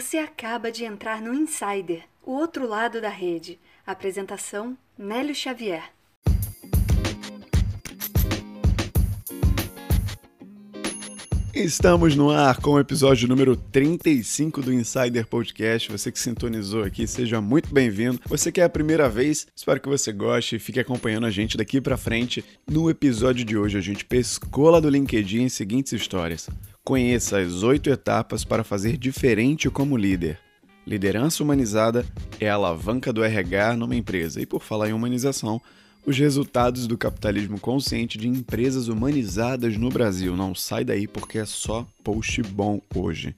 Você acaba de entrar no Insider, o outro lado da rede. Apresentação: Nélio Xavier. Estamos no ar com o episódio número 35 do Insider Podcast. Você que sintonizou aqui, seja muito bem-vindo. Você que é a primeira vez, espero que você goste e fique acompanhando a gente daqui para frente. No episódio de hoje, a gente pescou lá do LinkedIn as seguintes histórias. Conheça as oito etapas para fazer diferente como líder. Liderança humanizada é a alavanca do RH numa empresa. E por falar em humanização, os resultados do capitalismo consciente de empresas humanizadas no Brasil. Não sai daí porque é só post bom hoje.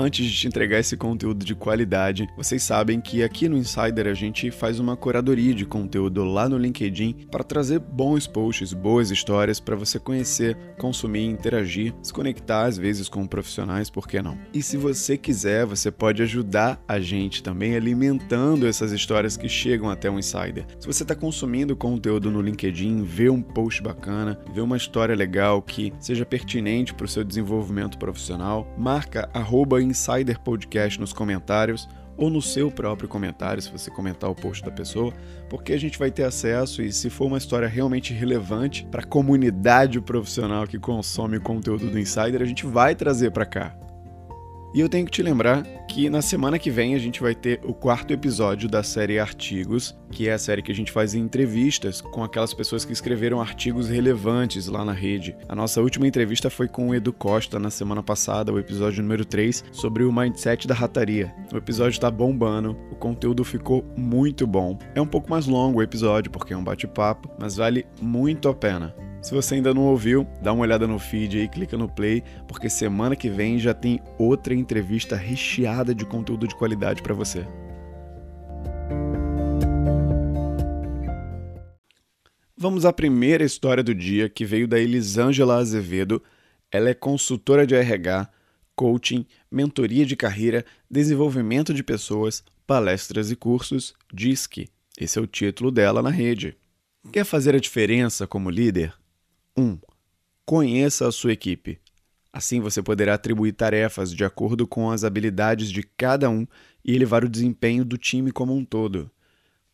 Antes de te entregar esse conteúdo de qualidade, vocês sabem que aqui no Insider a gente faz uma curadoria de conteúdo lá no LinkedIn para trazer bons posts, boas histórias para você conhecer, consumir, interagir, se conectar às vezes com profissionais, por que não? E se você quiser, você pode ajudar a gente também alimentando essas histórias que chegam até o Insider. Se você está consumindo conteúdo no LinkedIn, vê um post bacana, vê uma história legal que seja pertinente para o seu desenvolvimento profissional, marca arroba Insider Podcast nos comentários ou no seu próprio comentário, se você comentar o post da pessoa, porque a gente vai ter acesso e se for uma história realmente relevante para a comunidade profissional que consome o conteúdo do Insider, a gente vai trazer para cá. E eu tenho que te lembrar que na semana que vem a gente vai ter o quarto episódio da série Artigos, que é a série que a gente faz entrevistas com aquelas pessoas que escreveram artigos relevantes lá na rede. A nossa última entrevista foi com o Edu Costa na semana passada, o episódio número 3, sobre o mindset da rataria. O episódio está bombando, o conteúdo ficou muito bom. É um pouco mais longo o episódio porque é um bate-papo, mas vale muito a pena. Se você ainda não ouviu, dá uma olhada no feed aí, clica no play, porque semana que vem já tem outra entrevista recheada de conteúdo de qualidade para você. Vamos à primeira história do dia que veio da Elisângela Azevedo. Ela é consultora de RH, coaching, mentoria de carreira, desenvolvimento de pessoas, palestras e cursos, DISC. Esse é o título dela na rede. Quer fazer a diferença como líder? 1. Conheça a sua equipe. Assim você poderá atribuir tarefas de acordo com as habilidades de cada um e elevar o desempenho do time como um todo.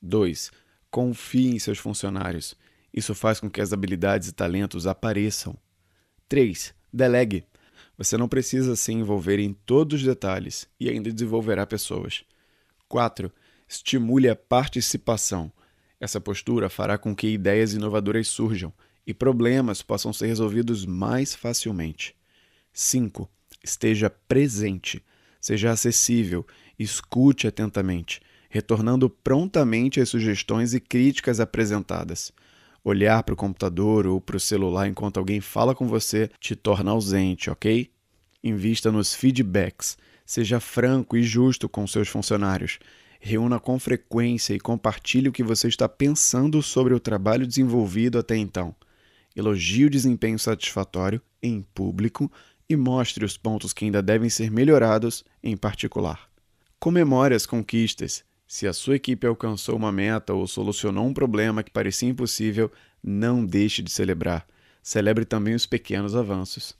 2. Confie em seus funcionários. Isso faz com que as habilidades e talentos apareçam. 3. Delegue. Você não precisa se envolver em todos os detalhes e ainda desenvolverá pessoas. 4. Estimule a participação. Essa postura fará com que ideias inovadoras surjam e problemas possam ser resolvidos mais facilmente. 5. Esteja presente, seja acessível, escute atentamente, retornando prontamente as sugestões e críticas apresentadas. Olhar para o computador ou para o celular enquanto alguém fala com você te torna ausente, ok? Invista nos feedbacks, seja franco e justo com seus funcionários. Reúna com frequência e compartilhe o que você está pensando sobre o trabalho desenvolvido até então elogie o desempenho satisfatório em público e mostre os pontos que ainda devem ser melhorados em particular. Comemore as conquistas. Se a sua equipe alcançou uma meta ou solucionou um problema que parecia impossível, não deixe de celebrar. Celebre também os pequenos avanços.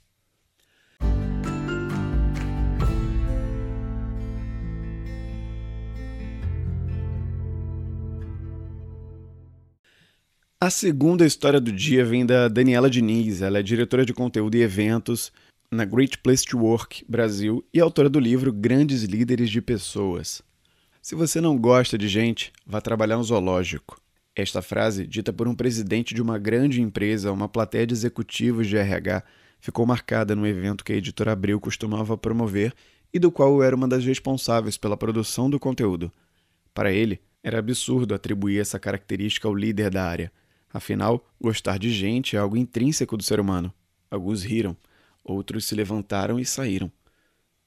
A segunda história do dia vem da Daniela Diniz. Ela é diretora de conteúdo e eventos na Great Place to Work Brasil e autora do livro Grandes Líderes de Pessoas. Se você não gosta de gente, vá trabalhar no zoológico. Esta frase, dita por um presidente de uma grande empresa uma plateia de executivos de RH, ficou marcada no evento que a editora Abril costumava promover e do qual eu era uma das responsáveis pela produção do conteúdo. Para ele, era absurdo atribuir essa característica ao líder da área Afinal, gostar de gente é algo intrínseco do ser humano. Alguns riram, outros se levantaram e saíram.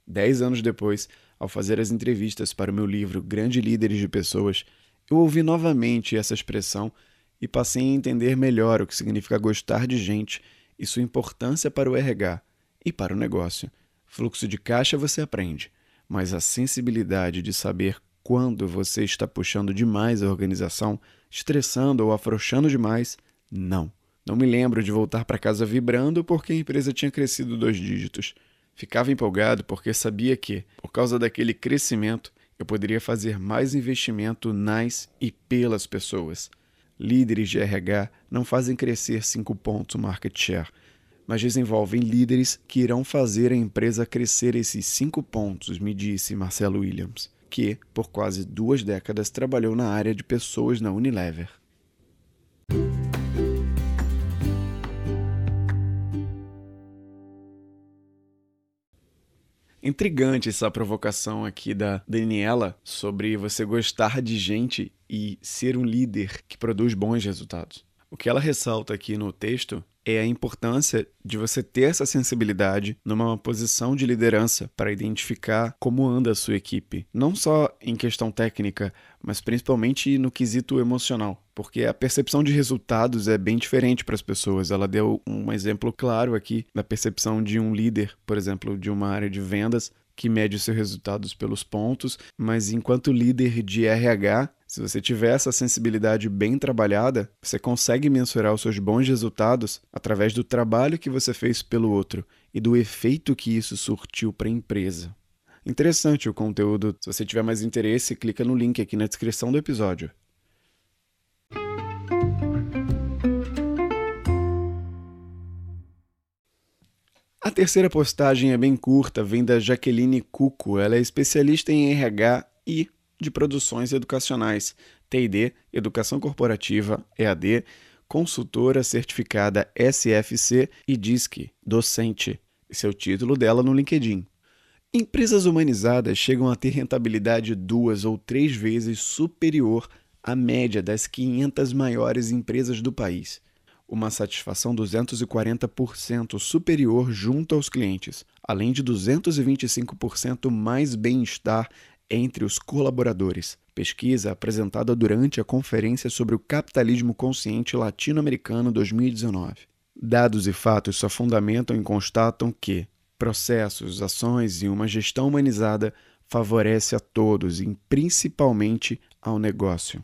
Dez anos depois, ao fazer as entrevistas para o meu livro Grande Líderes de Pessoas, eu ouvi novamente essa expressão e passei a entender melhor o que significa gostar de gente e sua importância para o RH e para o negócio. Fluxo de caixa você aprende, mas a sensibilidade de saber quando você está puxando demais a organização, estressando ou afrouxando demais, Não. Não me lembro de voltar para casa vibrando porque a empresa tinha crescido dois dígitos. Ficava empolgado porque sabia que, por causa daquele crescimento, eu poderia fazer mais investimento nas e pelas pessoas. Líderes de RH não fazem crescer 5 pontos market share, mas desenvolvem líderes que irão fazer a empresa crescer esses 5 pontos, me disse Marcelo Williams, que, por quase duas décadas, trabalhou na área de pessoas na Unilever. Intrigante essa provocação aqui da Daniela sobre você gostar de gente e ser um líder que produz bons resultados. O que ela ressalta aqui no texto é a importância de você ter essa sensibilidade numa posição de liderança para identificar como anda a sua equipe, não só em questão técnica, mas principalmente no quesito emocional, porque a percepção de resultados é bem diferente para as pessoas. Ela deu um exemplo claro aqui da percepção de um líder, por exemplo, de uma área de vendas que mede seus resultados pelos pontos, mas enquanto líder de RH, se você tiver essa sensibilidade bem trabalhada, você consegue mensurar os seus bons resultados através do trabalho que você fez pelo outro e do efeito que isso surtiu para a empresa. Interessante o conteúdo. Se você tiver mais interesse, clica no link aqui na descrição do episódio. A terceira postagem é bem curta, vem da Jaqueline Cuco. Ela é especialista em RH e de produções educacionais, TD, Educação Corporativa, EAD, consultora certificada SFC e DISC, docente. Esse é o título dela no LinkedIn. Empresas humanizadas chegam a ter rentabilidade duas ou três vezes superior à média das 500 maiores empresas do país uma satisfação 240% superior junto aos clientes, além de 225% mais bem-estar entre os colaboradores. Pesquisa apresentada durante a Conferência sobre o Capitalismo Consciente Latino-Americano 2019. Dados e fatos só fundamentam e constatam que processos, ações e uma gestão humanizada favorece a todos e principalmente ao negócio.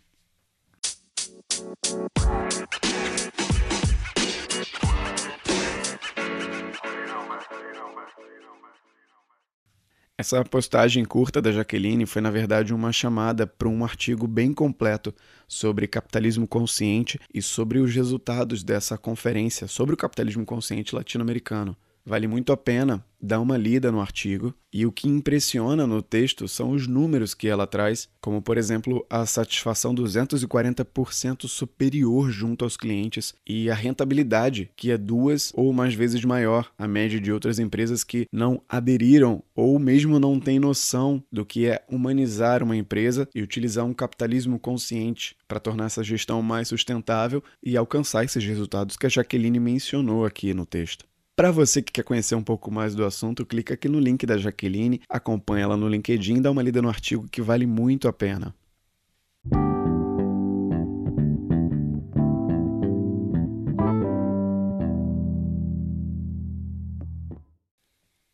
Essa postagem curta da Jaqueline foi, na verdade, uma chamada para um artigo bem completo sobre capitalismo consciente e sobre os resultados dessa conferência sobre o capitalismo consciente latino-americano. Vale muito a pena dar uma lida no artigo e o que impressiona no texto são os números que ela traz, como por exemplo a satisfação 240% superior junto aos clientes e a rentabilidade, que é duas ou mais vezes maior a média de outras empresas que não aderiram ou mesmo não têm noção do que é humanizar uma empresa e utilizar um capitalismo consciente para tornar essa gestão mais sustentável e alcançar esses resultados que a Jaqueline mencionou aqui no texto. Para você que quer conhecer um pouco mais do assunto, clica aqui no link da Jaqueline, acompanha ela no LinkedIn, dá uma lida no artigo que vale muito a pena.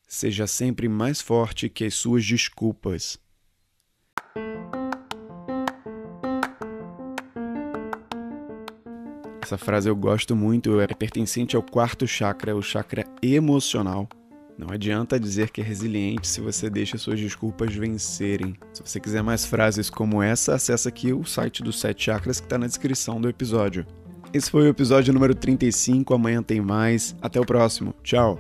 Seja sempre mais forte que as suas desculpas. Essa frase eu gosto muito, é pertencente ao quarto chakra, o chakra emocional. Não adianta dizer que é resiliente se você deixa suas desculpas vencerem. Se você quiser mais frases como essa, acessa aqui o site dos Sete Chakras que está na descrição do episódio. Esse foi o episódio número 35. Amanhã tem mais. Até o próximo. Tchau.